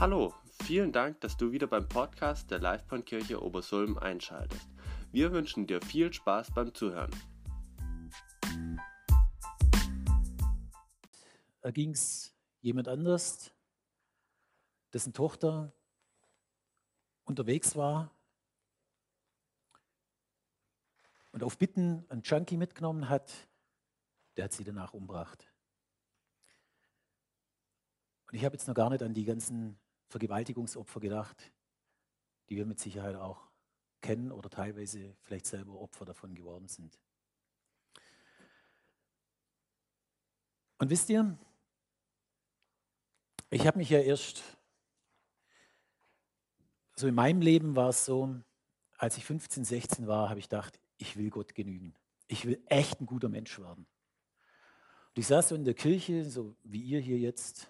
Hallo, vielen Dank, dass du wieder beim Podcast der Livebahnkirche Obersulm einschaltest. Wir wünschen dir viel Spaß beim Zuhören. Da ging es jemand anders, dessen Tochter unterwegs war und auf Bitten einen Junkie mitgenommen hat, der hat sie danach umgebracht. Und ich habe jetzt noch gar nicht an die ganzen Vergewaltigungsopfer gedacht, die wir mit Sicherheit auch kennen oder teilweise vielleicht selber Opfer davon geworden sind. Und wisst ihr, ich habe mich ja erst, so in meinem Leben war es so, als ich 15, 16 war, habe ich gedacht, ich will Gott genügen. Ich will echt ein guter Mensch werden. Und ich saß so in der Kirche, so wie ihr hier jetzt,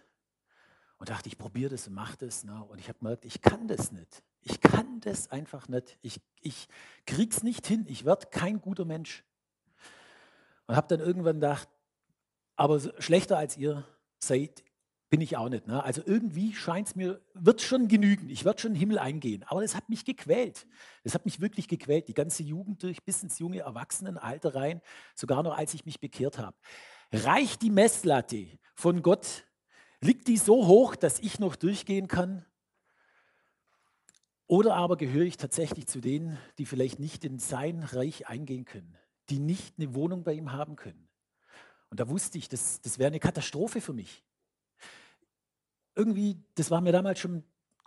und dachte, ich probiere das und mache das. Ne? Und ich habe gemerkt, ich kann das nicht. Ich kann das einfach nicht. Ich, ich krieg's nicht hin. Ich werde kein guter Mensch. Und habe dann irgendwann gedacht, aber schlechter als ihr seid, bin ich auch nicht. Ne? Also irgendwie scheint es mir, wird schon genügen. Ich werde schon in den Himmel eingehen. Aber das hat mich gequält. Das hat mich wirklich gequält. Die ganze Jugend durch bis ins junge Erwachsenenalter rein, sogar noch als ich mich bekehrt habe. Reicht die Messlatte von Gott, liegt die so hoch, dass ich noch durchgehen kann? Oder aber gehöre ich tatsächlich zu denen, die vielleicht nicht in sein Reich eingehen können, die nicht eine Wohnung bei ihm haben können? Und da wusste ich, das, das wäre eine Katastrophe für mich irgendwie, das war mir damals schon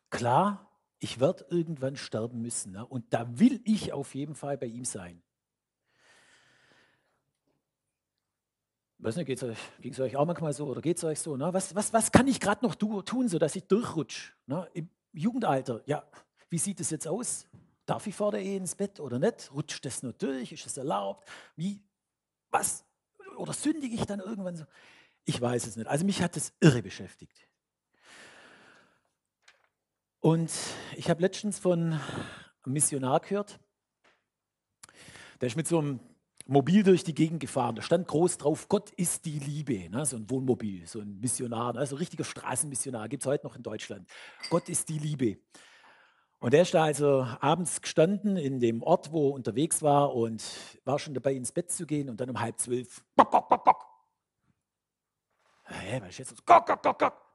klar, ich werde irgendwann sterben müssen. Ne? Und da will ich auf jeden Fall bei ihm sein. Weiß nicht, ging es euch auch manchmal so oder geht es euch so? Ne? Was, was, was kann ich gerade noch tun, sodass ich durchrutsche? Ne? Im Jugendalter, ja, wie sieht es jetzt aus? Darf ich vor der Ehe ins Bett oder nicht? Rutscht das nur durch? Ist es erlaubt? Wie, was? Oder sündige ich dann irgendwann so? Ich weiß es nicht. Also mich hat das irre beschäftigt. Und ich habe letztens von einem Missionar gehört, der ist mit so einem Mobil durch die Gegend gefahren. Da stand groß drauf, Gott ist die Liebe. Ne? So ein Wohnmobil, so ein Missionar, ne? so ein richtiger Straßenmissionar, gibt es heute noch in Deutschland. Gott ist die Liebe. Und er ist da also abends gestanden in dem Ort, wo er unterwegs war und war schon dabei, ins Bett zu gehen und dann um halb zwölf, bock, bock, bock, bock. Hä, was ist jetzt? Gock, gock, gock, gock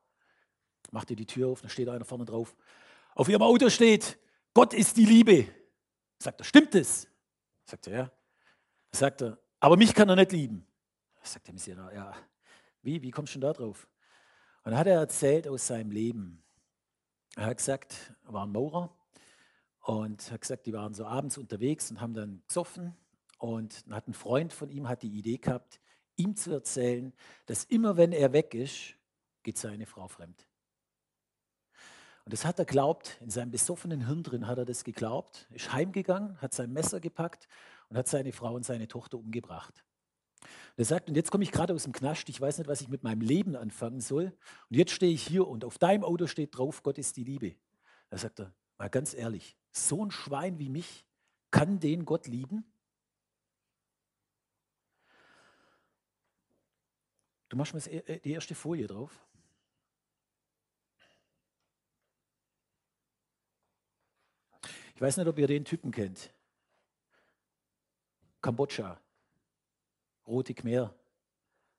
macht ihr die Tür auf, da steht einer vorne drauf. Auf ihrem Auto steht, Gott ist die Liebe. Sagt er, stimmt es? Sagt er, ja. Sagt er, aber mich kann er nicht lieben. Sagt der Missionar, ja. Wie, wie kommst du denn da drauf? Und dann hat er erzählt aus seinem Leben. Er hat gesagt, er war ein Maurer und hat gesagt, die waren so abends unterwegs und haben dann gesoffen. Und dann hat ein Freund von ihm hat die Idee gehabt, ihm zu erzählen, dass immer wenn er weg ist, geht seine Frau fremd. Und das hat er glaubt, in seinem besoffenen Hirn drin hat er das geglaubt, ist heimgegangen, hat sein Messer gepackt und hat seine Frau und seine Tochter umgebracht. Und er sagt, und jetzt komme ich gerade aus dem Knast, ich weiß nicht, was ich mit meinem Leben anfangen soll. Und jetzt stehe ich hier und auf deinem Auto steht drauf, Gott ist die Liebe. Da sagt er, mal ganz ehrlich, so ein Schwein wie mich, kann den Gott lieben? Du machst mir äh, die erste Folie drauf. Ich weiß nicht, ob ihr den Typen kennt. Kambodscha, Rote Khmer,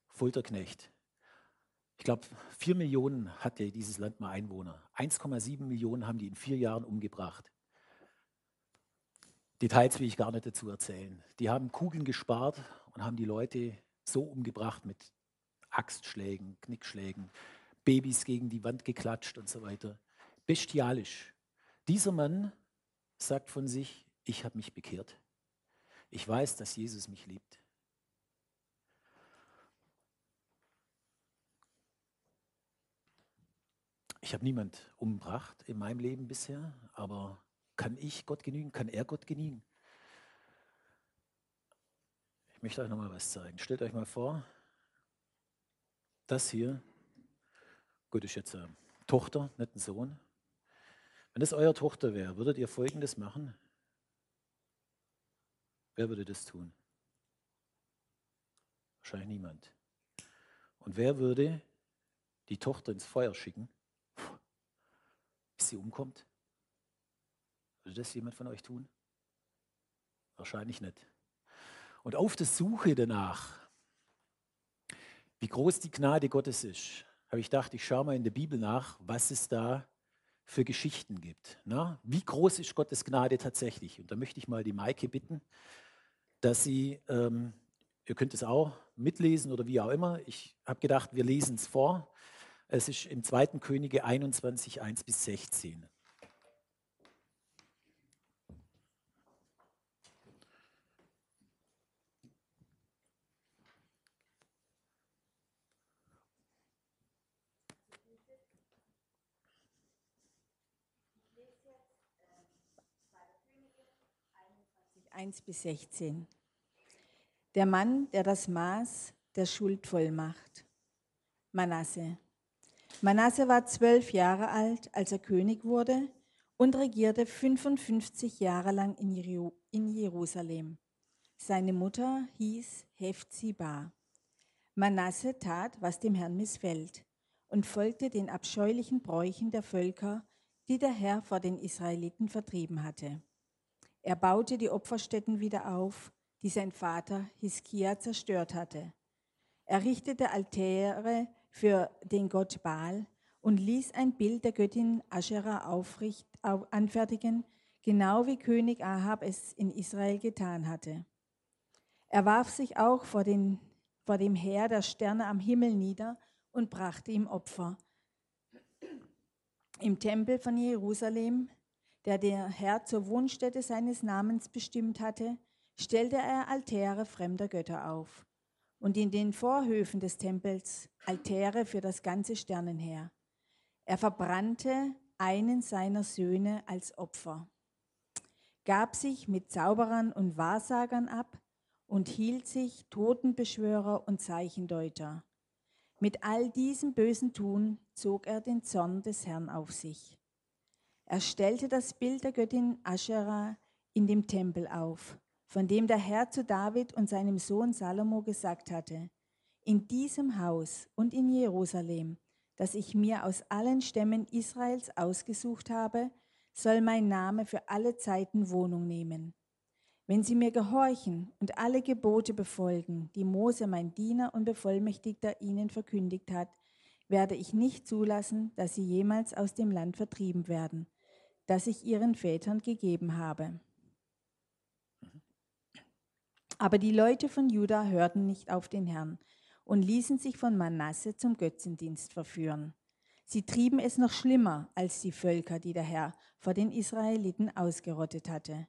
Folterknecht. Ich glaube, vier Millionen hatte dieses Land mal Einwohner. 1,7 Millionen haben die in vier Jahren umgebracht. Details will ich gar nicht dazu erzählen. Die haben Kugeln gespart und haben die Leute so umgebracht mit Axtschlägen, Knickschlägen, Babys gegen die Wand geklatscht und so weiter. Bestialisch. Dieser Mann sagt von sich, ich habe mich bekehrt. Ich weiß, dass Jesus mich liebt. Ich habe niemand umgebracht in meinem Leben bisher, aber kann ich Gott genügen? Kann er Gott genügen? Ich möchte euch noch mal was zeigen. Stellt euch mal vor, das hier, gut, ist jetzt eine Tochter, nicht ein Sohn. Wenn das eure Tochter wäre, würdet ihr Folgendes machen? Wer würde das tun? Wahrscheinlich niemand. Und wer würde die Tochter ins Feuer schicken? bis sie umkommt? Würde das jemand von euch tun? Wahrscheinlich nicht. Und auf der Suche danach, wie groß die Gnade Gottes ist, habe ich gedacht, ich schaue mal in der Bibel nach, was es da für Geschichten gibt. Na? Wie groß ist Gottes Gnade tatsächlich? Und da möchte ich mal die Maike bitten, dass sie, ähm, ihr könnt es auch mitlesen oder wie auch immer. Ich habe gedacht, wir lesen es vor. Es ist im 2. Könige 21, 1 bis 16. Eins bis 16. Der Mann, der das Maß der Schuld voll macht. Manasse. Manasse war zwölf Jahre alt, als er König wurde und regierte 55 Jahre lang in Jerusalem. Seine Mutter hieß Hephzibah. Manasse tat, was dem Herrn missfällt, und folgte den abscheulichen Bräuchen der Völker, die der Herr vor den Israeliten vertrieben hatte. Er baute die Opferstätten wieder auf, die sein Vater Hiskia zerstört hatte. Er richtete Altäre für den Gott Baal und ließ ein Bild der Göttin Aschera aufricht, auf, anfertigen, genau wie König Ahab es in Israel getan hatte. Er warf sich auch vor, den, vor dem Heer der Sterne am Himmel nieder und brachte ihm Opfer. Im Tempel von Jerusalem, der der Herr zur Wohnstätte seines Namens bestimmt hatte, stellte er Altäre fremder Götter auf und in den Vorhöfen des Tempels Altäre für das ganze Sternenheer. Er verbrannte einen seiner Söhne als Opfer, gab sich mit Zauberern und Wahrsagern ab und hielt sich Totenbeschwörer und Zeichendeuter. Mit all diesem bösen Tun zog er den Zorn des Herrn auf sich. Er stellte das Bild der Göttin Aschera in dem Tempel auf von dem der Herr zu David und seinem Sohn Salomo gesagt hatte, in diesem Haus und in Jerusalem, das ich mir aus allen Stämmen Israels ausgesucht habe, soll mein Name für alle Zeiten Wohnung nehmen. Wenn sie mir gehorchen und alle Gebote befolgen, die Mose, mein Diener und Bevollmächtigter, ihnen verkündigt hat, werde ich nicht zulassen, dass sie jemals aus dem Land vertrieben werden, das ich ihren Vätern gegeben habe. Aber die Leute von Juda hörten nicht auf den Herrn und ließen sich von Manasse zum Götzendienst verführen. Sie trieben es noch schlimmer als die Völker, die der Herr vor den Israeliten ausgerottet hatte.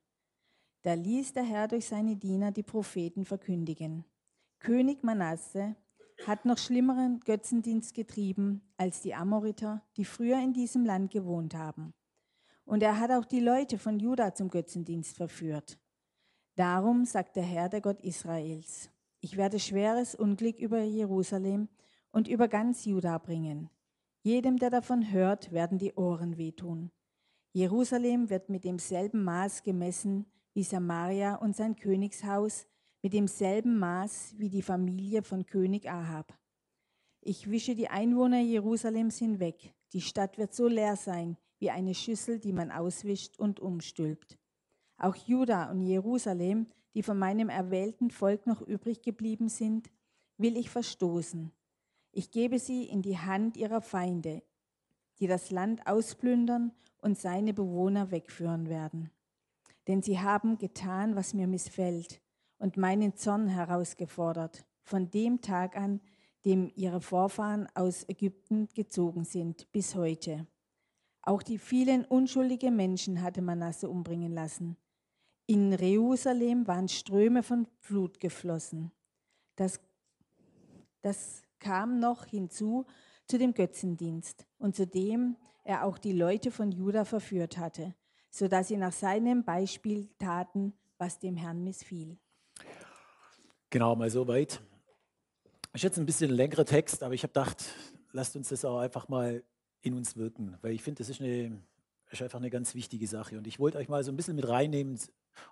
Da ließ der Herr durch seine Diener die Propheten verkündigen. König Manasse hat noch schlimmeren Götzendienst getrieben als die Amoriter, die früher in diesem Land gewohnt haben. Und er hat auch die Leute von Juda zum Götzendienst verführt. Darum sagt der Herr, der Gott Israels, ich werde schweres Unglück über Jerusalem und über ganz Juda bringen. Jedem, der davon hört, werden die Ohren wehtun. Jerusalem wird mit demselben Maß gemessen wie Samaria und sein Königshaus, mit demselben Maß wie die Familie von König Ahab. Ich wische die Einwohner Jerusalems hinweg. Die Stadt wird so leer sein wie eine Schüssel, die man auswischt und umstülpt. Auch Juda und Jerusalem, die von meinem erwählten Volk noch übrig geblieben sind, will ich verstoßen. Ich gebe sie in die Hand ihrer Feinde, die das Land ausplündern und seine Bewohner wegführen werden. Denn sie haben getan, was mir missfällt und meinen Zorn herausgefordert, von dem Tag an, dem ihre Vorfahren aus Ägypten gezogen sind, bis heute. Auch die vielen unschuldige Menschen hatte Manasse umbringen lassen. In Jerusalem waren Ströme von Blut geflossen. Das, das kam noch hinzu zu dem Götzendienst und zu dem er auch die Leute von Juda verführt hatte, sodass sie nach seinem Beispiel taten, was dem Herrn missfiel. Genau, mal so weit. Ist jetzt ein bisschen längerer Text, aber ich habe gedacht, lasst uns das auch einfach mal in uns wirken, weil ich finde, das ist, eine, ist einfach eine ganz wichtige Sache. Und ich wollte euch mal so ein bisschen mit reinnehmen,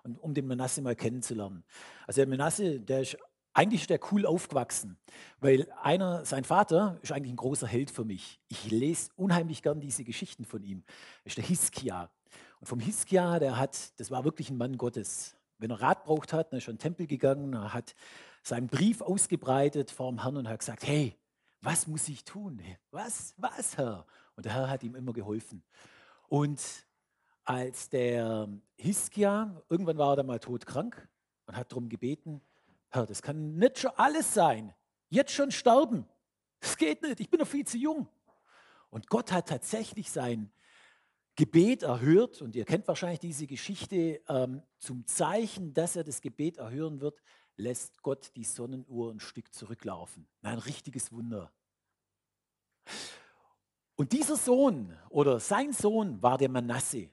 und um den Menasse mal kennenzulernen. Also der Menasse, der ist eigentlich ist der cool aufgewachsen, weil einer, sein Vater ist eigentlich ein großer Held für mich. Ich lese unheimlich gern diese Geschichten von ihm. Das ist der Hiskia. Und vom Hiskia, der hat, das war wirklich ein Mann Gottes. Wenn er Rat braucht hat, dann ist er in den Tempel gegangen, er hat seinen Brief ausgebreitet vor dem Herrn und hat gesagt, hey, was muss ich tun? Was, was, Herr? Und der Herr hat ihm immer geholfen. Und als der Hiskia, irgendwann war er dann mal todkrank und hat darum gebeten, Herr, das kann nicht schon alles sein. Jetzt schon sterben. Das geht nicht, ich bin noch viel zu jung. Und Gott hat tatsächlich sein Gebet erhört, und ihr kennt wahrscheinlich diese Geschichte, ähm, zum Zeichen, dass er das Gebet erhören wird, lässt Gott die Sonnenuhr ein Stück zurücklaufen. Ein richtiges Wunder. Und dieser Sohn oder sein Sohn war der Manasse.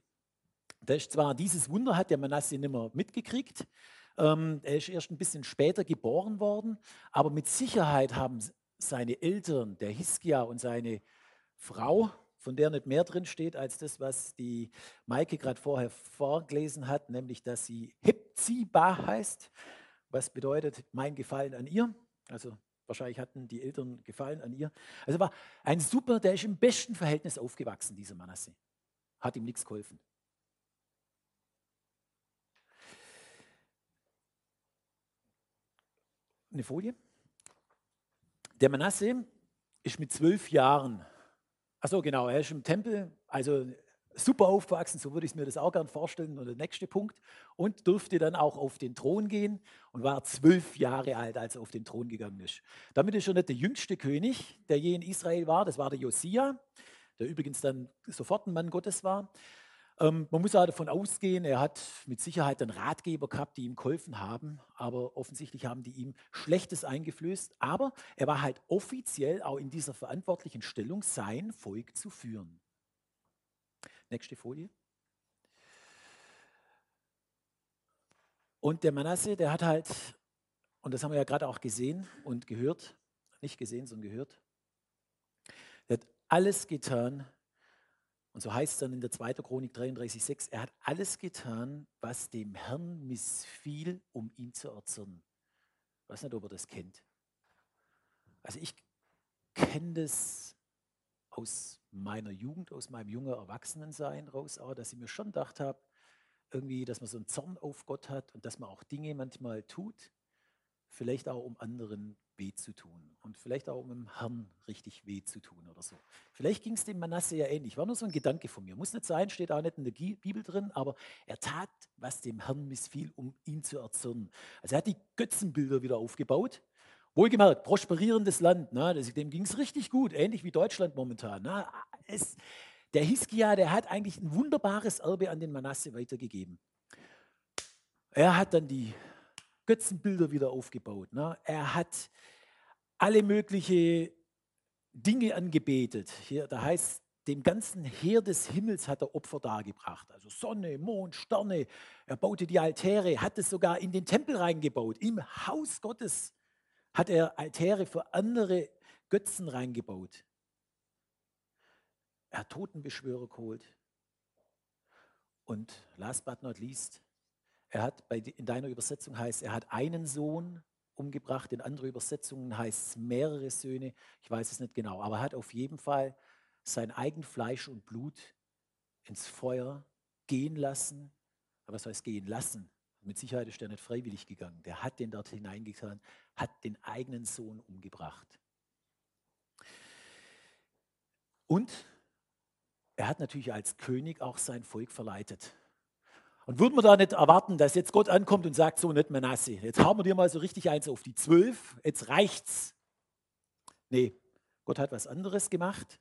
Der ist zwar dieses Wunder hat der Manasse nicht mehr mitgekriegt. Ähm, er ist erst ein bisschen später geboren worden, aber mit Sicherheit haben seine Eltern, der Hiskia und seine Frau, von der nicht mehr drin steht als das, was die Maike gerade vorher vorgelesen hat, nämlich dass sie Hepzibah heißt, was bedeutet mein Gefallen an ihr. Also wahrscheinlich hatten die Eltern Gefallen an ihr. Also war ein super, der ist im besten Verhältnis aufgewachsen, dieser Manasse. Hat ihm nichts geholfen. Eine Folie. Der Manasse ist mit zwölf Jahren Achso, genau, er ist im Tempel, also super aufgewachsen, so würde ich mir das auch gern vorstellen. Und der nächste Punkt. Und durfte dann auch auf den Thron gehen und war zwölf Jahre alt, als er auf den Thron gegangen ist. Damit ist er nicht der jüngste König, der je in Israel war. Das war der Josia, der übrigens dann sofort ein Mann Gottes war. Ähm, man muss auch davon ausgehen, er hat mit Sicherheit einen Ratgeber gehabt, die ihm geholfen haben, aber offensichtlich haben die ihm Schlechtes eingeflößt. Aber er war halt offiziell auch in dieser verantwortlichen Stellung, sein Volk zu führen. Nächste Folie. Und der Manasse, der hat halt, und das haben wir ja gerade auch gesehen und gehört, nicht gesehen, sondern gehört, der hat alles getan, und so heißt es dann in der 2. Chronik 33,6, er hat alles getan, was dem Herrn missfiel, um ihn zu erzürnen. Ich weiß nicht, ob er das kennt. Also ich kenne das aus meiner Jugend, aus meinem jungen Erwachsenensein raus, auch, dass ich mir schon gedacht habe, irgendwie, dass man so einen Zorn auf Gott hat und dass man auch Dinge manchmal tut, vielleicht auch um anderen weh zu tun und vielleicht auch um dem Herrn richtig weh zu tun oder so. Vielleicht ging es dem Manasse ja ähnlich. War nur so ein Gedanke von mir. Muss nicht sein, steht auch nicht in der Bibel drin, aber er tat, was dem Herrn missfiel, um ihn zu erzürnen. Also er hat die Götzenbilder wieder aufgebaut. Wohlgemerkt, prosperierendes Land, ne? dem ging es richtig gut, ähnlich wie Deutschland momentan. Ne? Es, der Hiskia, der hat eigentlich ein wunderbares Erbe an den Manasse weitergegeben. Er hat dann die Götzenbilder wieder aufgebaut. Ne? Er hat alle möglichen Dinge angebetet. Hier, da heißt, dem ganzen Heer des Himmels hat er Opfer dargebracht. Also Sonne, Mond, Sterne. Er baute die Altäre, hat es sogar in den Tempel reingebaut. Im Haus Gottes hat er Altäre für andere Götzen reingebaut. Er hat Totenbeschwörer geholt. Und last but not least, er hat bei, in deiner Übersetzung heißt, er hat einen Sohn umgebracht, in anderen Übersetzungen heißt es mehrere Söhne, ich weiß es nicht genau, aber er hat auf jeden Fall sein eigen Fleisch und Blut ins Feuer gehen lassen. Aber was heißt gehen lassen? Mit Sicherheit ist er nicht freiwillig gegangen. Der hat den dort hineingetan, hat den eigenen Sohn umgebracht. Und er hat natürlich als König auch sein Volk verleitet. Und würden wir da nicht erwarten, dass jetzt Gott ankommt und sagt, so nicht Manasse, jetzt haben wir dir mal so richtig eins auf die zwölf, jetzt reicht's. Nee, Gott hat was anderes gemacht.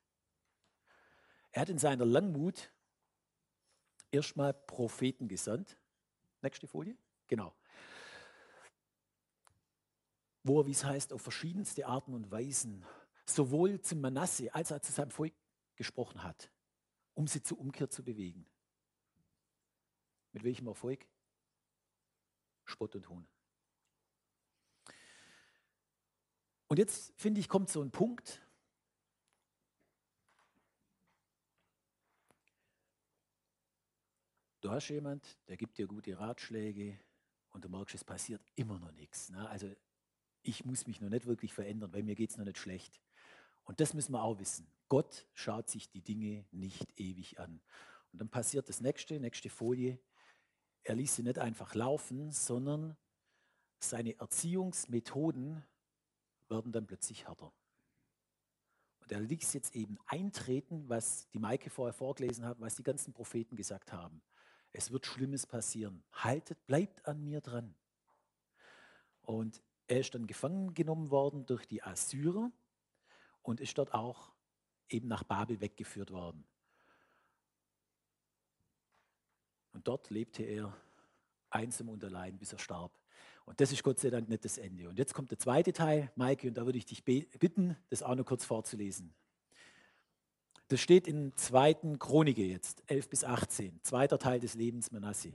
Er hat in seiner Langmut erstmal Propheten gesandt. Nächste Folie. Genau. Wo er, wie es heißt, auf verschiedenste Arten und Weisen sowohl zum Manasse als auch zu seinem Volk gesprochen hat, um sie zur Umkehr zu bewegen. Mit welchem Erfolg? Spott und Hohn. Und jetzt finde ich, kommt so ein Punkt, du hast jemand, der gibt dir gute Ratschläge und du merkst, es passiert immer noch nichts. Ne? Also ich muss mich noch nicht wirklich verändern, weil mir geht es noch nicht schlecht. Und das müssen wir auch wissen. Gott schaut sich die Dinge nicht ewig an. Und dann passiert das nächste, nächste Folie. Er ließ sie nicht einfach laufen, sondern seine Erziehungsmethoden werden dann plötzlich härter. Und er ließ jetzt eben eintreten, was die Maike vorher vorgelesen hat, was die ganzen Propheten gesagt haben. Es wird Schlimmes passieren. Haltet, bleibt an mir dran. Und er ist dann gefangen genommen worden durch die Assyrer und ist dort auch eben nach Babel weggeführt worden. Und dort lebte er einsam und allein, bis er starb. Und das ist Gott sei Dank nicht das Ende. Und jetzt kommt der zweite Teil, Maike, und da würde ich dich bitten, das auch noch kurz vorzulesen. Das steht in 2. Chronike jetzt, 11 bis 18, zweiter Teil des Lebens Manasse.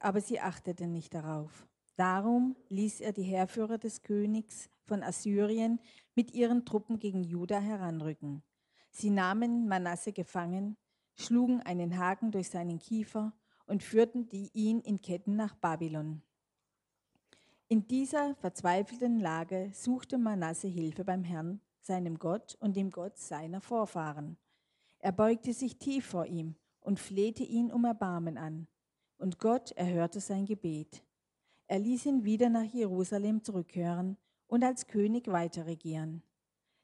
Aber sie achteten nicht darauf. Darum ließ er die Heerführer des Königs von Assyrien mit ihren Truppen gegen Juda heranrücken. Sie nahmen Manasse gefangen, schlugen einen Haken durch seinen Kiefer und führten die ihn in Ketten nach Babylon. In dieser verzweifelten Lage suchte Manasse Hilfe beim Herrn, seinem Gott und dem Gott seiner Vorfahren. Er beugte sich tief vor ihm und flehte ihn um Erbarmen an. Und Gott erhörte sein Gebet. Er ließ ihn wieder nach Jerusalem zurückkehren und als König weiterregieren.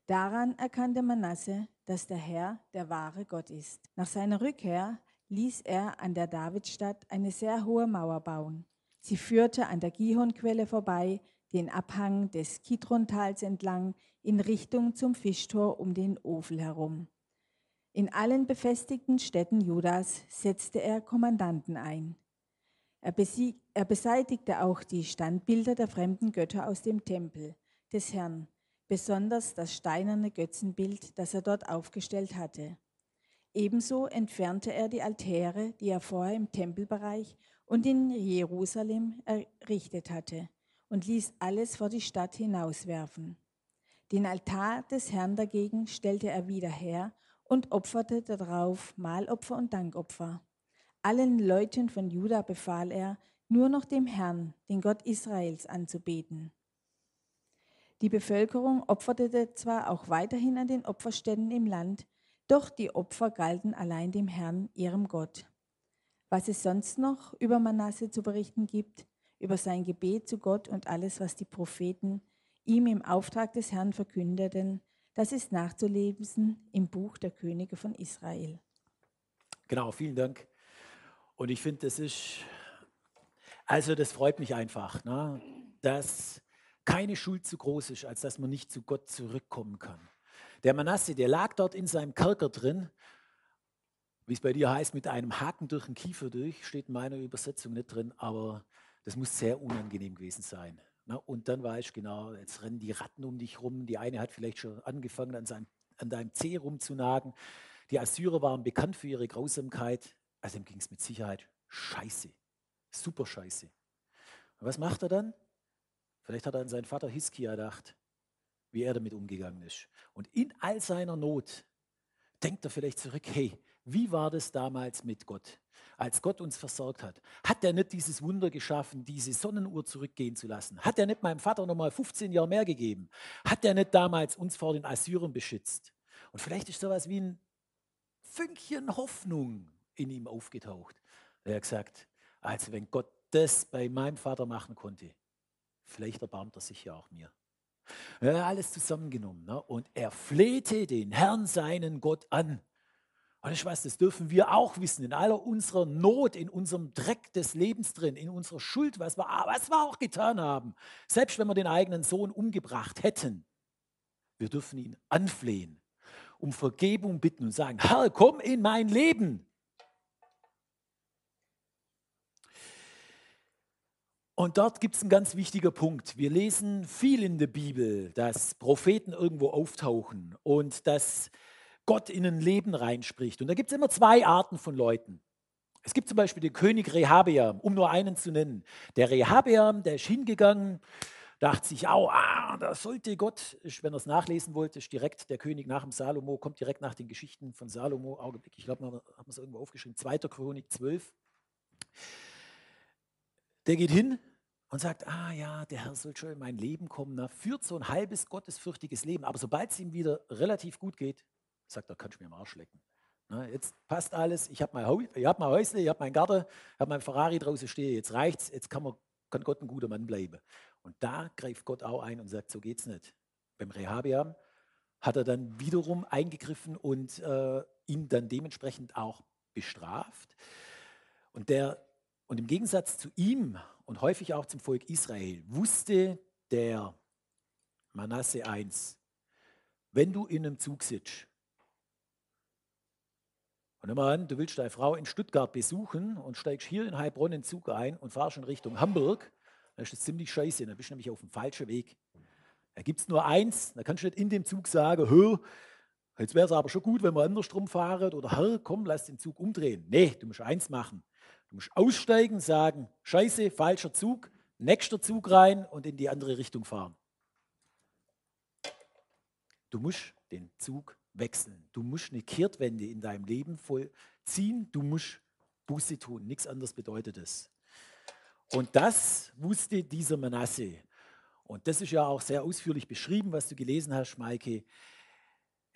Daran erkannte Manasse, dass der Herr der wahre Gott ist. Nach seiner Rückkehr ließ er an der Davidstadt eine sehr hohe Mauer bauen. Sie führte an der Gihonquelle vorbei, den Abhang des Kidrontals entlang, in Richtung zum Fischtor um den Ofel herum. In allen befestigten Städten Judas setzte er Kommandanten ein. Er, besieg, er beseitigte auch die Standbilder der fremden Götter aus dem Tempel des Herrn, besonders das steinerne Götzenbild, das er dort aufgestellt hatte. Ebenso entfernte er die Altäre, die er vorher im Tempelbereich und in Jerusalem errichtet hatte, und ließ alles vor die Stadt hinauswerfen. Den Altar des Herrn dagegen stellte er wieder her und opferte darauf Mahlopfer und Dankopfer. Allen Leuten von Juda befahl er, nur noch dem Herrn, den Gott Israels, anzubeten. Die Bevölkerung opferte zwar auch weiterhin an den Opferständen im Land, doch die Opfer galten allein dem Herrn, ihrem Gott. Was es sonst noch über Manasse zu berichten gibt, über sein Gebet zu Gott und alles, was die Propheten ihm im Auftrag des Herrn verkündeten, das ist nachzulesen im Buch der Könige von Israel. Genau, vielen Dank. Und ich finde, das ist, also das freut mich einfach, ne, dass keine Schuld zu groß ist, als dass man nicht zu Gott zurückkommen kann. Der Manasse, der lag dort in seinem Kerker drin, wie es bei dir heißt, mit einem Haken durch den Kiefer durch, steht in meiner Übersetzung nicht drin, aber das muss sehr unangenehm gewesen sein. Na, und dann weiß ich genau, jetzt rennen die Ratten um dich rum. Die eine hat vielleicht schon angefangen, an, seinem, an deinem Zeh rumzunagen. Die Assyrer waren bekannt für ihre Grausamkeit. Also ihm ging es mit Sicherheit scheiße. Super scheiße. Und was macht er dann? Vielleicht hat er an seinen Vater Hiskia gedacht wie er damit umgegangen ist. Und in all seiner Not denkt er vielleicht zurück, hey, wie war das damals mit Gott, als Gott uns versorgt hat? Hat er nicht dieses Wunder geschaffen, diese Sonnenuhr zurückgehen zu lassen? Hat er nicht meinem Vater nochmal 15 Jahre mehr gegeben? Hat er nicht damals uns vor den Assyrern beschützt? Und vielleicht ist sowas wie ein Fünkchen Hoffnung in ihm aufgetaucht. Er hat gesagt, also wenn Gott das bei meinem Vater machen konnte, vielleicht erbarmt er sich ja auch mir. Ja, alles zusammengenommen. Ne? Und er flehte den Herrn, seinen Gott, an. Und ich weiß, das dürfen wir auch wissen, in aller unserer Not, in unserem Dreck des Lebens drin, in unserer Schuld, was wir, was wir auch getan haben. Selbst wenn wir den eigenen Sohn umgebracht hätten, wir dürfen ihn anflehen, um Vergebung bitten und sagen, Herr, komm in mein Leben. Und dort gibt es einen ganz wichtigen Punkt. Wir lesen viel in der Bibel, dass Propheten irgendwo auftauchen und dass Gott in ein Leben reinspricht. Und da gibt es immer zwei Arten von Leuten. Es gibt zum Beispiel den König Rehabeam, um nur einen zu nennen. Der Rehabeam, der ist hingegangen, dachte sich, au, ah, da sollte Gott, wenn er es nachlesen wollte, ist direkt der König nach dem Salomo, kommt direkt nach den Geschichten von Salomo, Augenblick, ich glaube, man hat es irgendwo aufgeschrieben, 2. Chronik 12. Der geht hin und sagt, ah ja, der Herr soll schon in mein Leben kommen, na, führt so ein halbes gottesfürchtiges Leben, aber sobald es ihm wieder relativ gut geht, sagt er, kannst du mir am Arsch lecken. Na, jetzt passt alles, ich habe mein, hab mein Häusle, ich habe meinen Garten, ich habe mein Ferrari draußen stehen, jetzt reicht's, jetzt kann, man, kann Gott ein guter Mann bleiben. Und da greift Gott auch ein und sagt, so geht's nicht. Beim Rehabiam hat er dann wiederum eingegriffen und äh, ihn dann dementsprechend auch bestraft. Und, der, und im Gegensatz zu ihm und häufig auch zum Volk Israel wusste der Manasse eins, wenn du in einem Zug sitzt und nimm mal an, du willst deine Frau in Stuttgart besuchen und steigst hier in Heilbronn in Zug ein und fahrst in Richtung Hamburg, dann ist das ziemlich scheiße, dann bist du nämlich auf dem falschen Weg. Da gibt es nur eins, da kannst du nicht in dem Zug sagen, hör, jetzt wäre es aber schon gut, wenn wir andersrum fahren oder Herr, komm, lass den Zug umdrehen. Nee, du musst eins machen. Du musst aussteigen, sagen, scheiße, falscher Zug, nächster Zug rein und in die andere Richtung fahren. Du musst den Zug wechseln. Du musst eine Kehrtwende in deinem Leben vollziehen. Du musst Buße tun. Nichts anderes bedeutet es. Und das wusste dieser Manasse. Und das ist ja auch sehr ausführlich beschrieben, was du gelesen hast, Maike.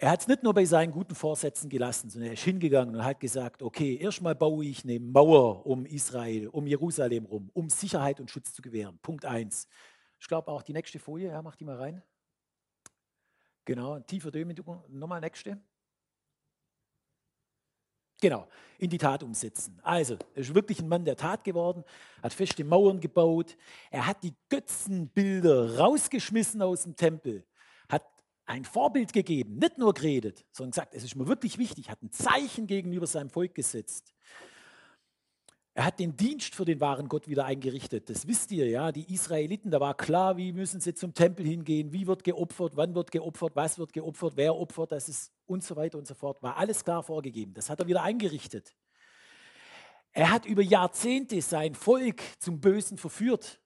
Er hat es nicht nur bei seinen guten Vorsätzen gelassen, sondern er ist hingegangen und hat gesagt, okay, erstmal baue ich eine Mauer um Israel, um Jerusalem rum, um Sicherheit und Schutz zu gewähren. Punkt eins. Ich glaube auch die nächste Folie, ja, mach die mal rein. Genau, tiefer Demütigung. Nochmal nächste. Genau, in die Tat umsetzen. Also, er ist wirklich ein Mann der Tat geworden, hat feste Mauern gebaut, er hat die Götzenbilder rausgeschmissen aus dem Tempel, ein Vorbild gegeben, nicht nur geredet, sondern gesagt, es ist mir wirklich wichtig, hat ein Zeichen gegenüber seinem Volk gesetzt. Er hat den Dienst für den wahren Gott wieder eingerichtet. Das wisst ihr, ja. Die Israeliten, da war klar, wie müssen sie zum Tempel hingehen, wie wird geopfert, wann wird geopfert, was wird geopfert, wer opfert, das ist und so weiter und so fort. War alles klar vorgegeben. Das hat er wieder eingerichtet. Er hat über Jahrzehnte sein Volk zum Bösen verführt.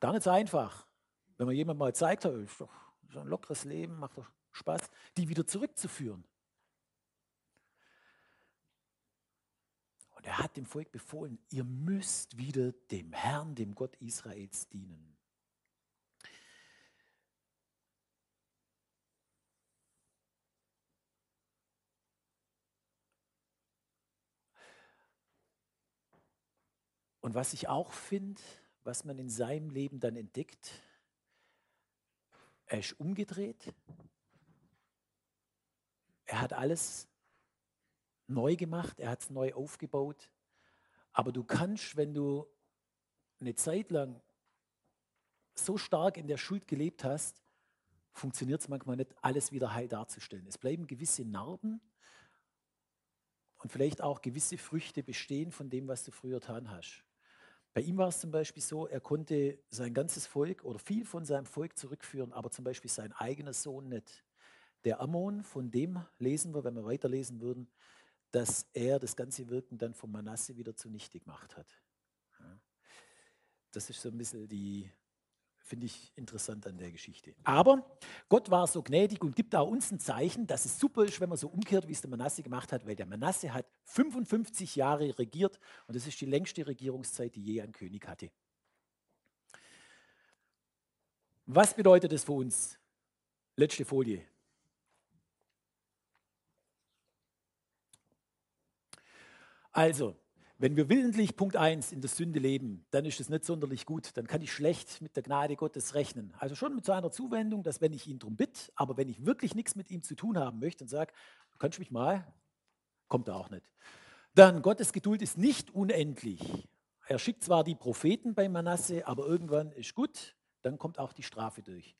Gar nicht so einfach. Wenn man jemand mal zeigt, ist doch ein lockeres Leben, macht doch Spaß, die wieder zurückzuführen. Und er hat dem Volk befohlen, ihr müsst wieder dem Herrn, dem Gott Israels dienen. Und was ich auch finde, was man in seinem Leben dann entdeckt, er ist umgedreht. Er hat alles neu gemacht, er hat es neu aufgebaut. Aber du kannst, wenn du eine Zeit lang so stark in der Schuld gelebt hast, funktioniert es manchmal nicht, alles wieder heil darzustellen. Es bleiben gewisse Narben und vielleicht auch gewisse Früchte bestehen von dem, was du früher getan hast. Bei ihm war es zum Beispiel so, er konnte sein ganzes Volk oder viel von seinem Volk zurückführen, aber zum Beispiel sein eigener Sohn nicht. Der Ammon, von dem lesen wir, wenn wir weiterlesen würden, dass er das ganze Wirken dann von Manasse wieder zunichte gemacht hat. Das ist so ein bisschen die, finde ich interessant an der Geschichte. Aber Gott war so gnädig und gibt auch uns ein Zeichen, dass es super ist, wenn man so umkehrt, wie es der Manasse gemacht hat, weil der Manasse hat 55 Jahre regiert und das ist die längste Regierungszeit, die je ein König hatte. Was bedeutet das für uns? Letzte Folie. Also, wenn wir willentlich Punkt 1 in der Sünde leben, dann ist es nicht sonderlich gut. Dann kann ich schlecht mit der Gnade Gottes rechnen. Also schon mit so einer Zuwendung, dass wenn ich ihn darum bitte, aber wenn ich wirklich nichts mit ihm zu tun haben möchte und sage, du kannst mich mal, kommt er auch nicht. Dann Gottes Geduld ist nicht unendlich. Er schickt zwar die Propheten bei Manasse, aber irgendwann ist gut, dann kommt auch die Strafe durch.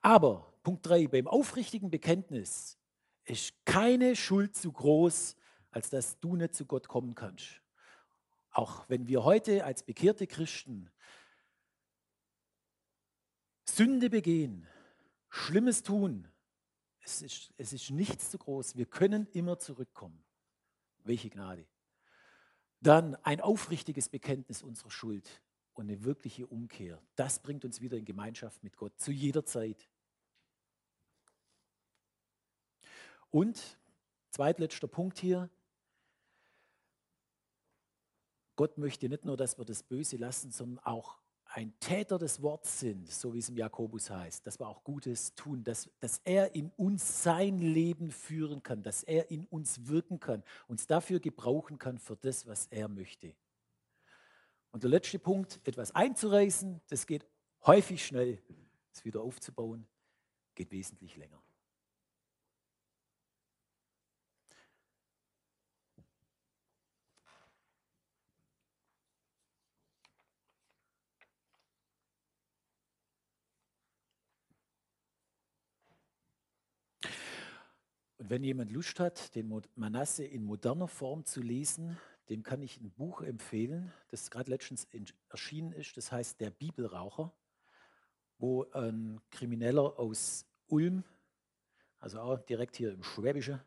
Aber Punkt 3, beim aufrichtigen Bekenntnis ist keine Schuld zu groß, als dass du nicht zu Gott kommen kannst. Auch wenn wir heute als bekehrte Christen Sünde begehen, Schlimmes tun, es ist, es ist nichts zu groß. Wir können immer zurückkommen. Welche Gnade. Dann ein aufrichtiges Bekenntnis unserer Schuld und eine wirkliche Umkehr. Das bringt uns wieder in Gemeinschaft mit Gott, zu jeder Zeit. Und, zweitletzter Punkt hier, Gott möchte nicht nur, dass wir das Böse lassen, sondern auch ein Täter des Wortes sind, so wie es im Jakobus heißt, dass wir auch Gutes tun, dass, dass er in uns sein Leben führen kann, dass er in uns wirken kann, uns dafür gebrauchen kann für das, was er möchte. Und der letzte Punkt, etwas einzureißen, das geht häufig schnell. Es wieder aufzubauen, geht wesentlich länger. Wenn jemand Lust hat, den Manasse in moderner Form zu lesen, dem kann ich ein Buch empfehlen, das gerade letztens erschienen ist. Das heißt Der Bibelraucher, wo ein Krimineller aus Ulm, also auch direkt hier im Schwäbischen,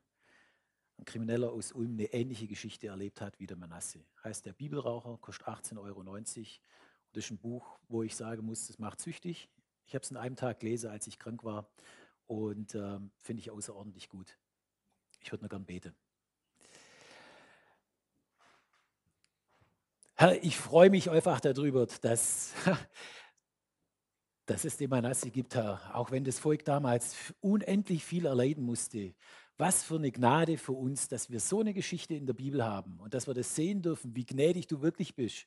ein Krimineller aus Ulm eine ähnliche Geschichte erlebt hat wie der Manasse. Heißt Der Bibelraucher, kostet 18,90 Euro. Und das ist ein Buch, wo ich sagen muss, das macht süchtig. Ich habe es in einem Tag gelesen, als ich krank war und äh, finde ich außerordentlich gut. Ich würde nur gern beten. Herr, ich freue mich einfach darüber, dass, dass es den Manasse gibt, Herr. Auch wenn das Volk damals unendlich viel erleiden musste. Was für eine Gnade für uns, dass wir so eine Geschichte in der Bibel haben und dass wir das sehen dürfen, wie gnädig du wirklich bist.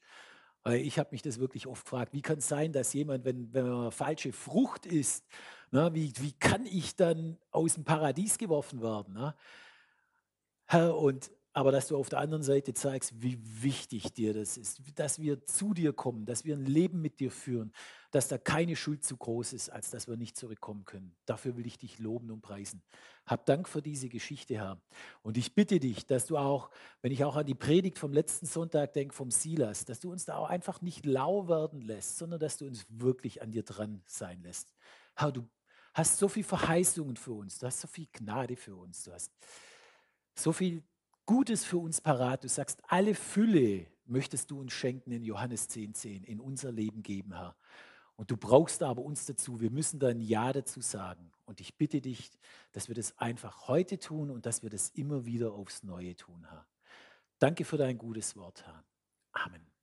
Ich habe mich das wirklich oft gefragt, wie kann es sein, dass jemand, wenn, wenn man falsche Frucht isst, na, wie, wie kann ich dann aus dem Paradies geworfen werden? Na? Herr, und aber dass du auf der anderen Seite zeigst, wie wichtig dir das ist, dass wir zu dir kommen, dass wir ein Leben mit dir führen, dass da keine Schuld zu groß ist, als dass wir nicht zurückkommen können. Dafür will ich dich loben und preisen. Hab Dank für diese Geschichte, Herr. Und ich bitte dich, dass du auch, wenn ich auch an die Predigt vom letzten Sonntag denke, vom Silas, dass du uns da auch einfach nicht lau werden lässt, sondern dass du uns wirklich an dir dran sein lässt. Herr, du hast so viele Verheißungen für uns, du hast so viel Gnade für uns, du hast so viel Gutes für uns parat. Du sagst, alle Fülle möchtest du uns schenken in Johannes 10,10, 10, in unser Leben geben, Herr. Und du brauchst aber uns dazu. Wir müssen da ein Ja dazu sagen. Und ich bitte dich, dass wir das einfach heute tun und dass wir das immer wieder aufs Neue tun, Herr. Danke für dein gutes Wort, Herr. Amen.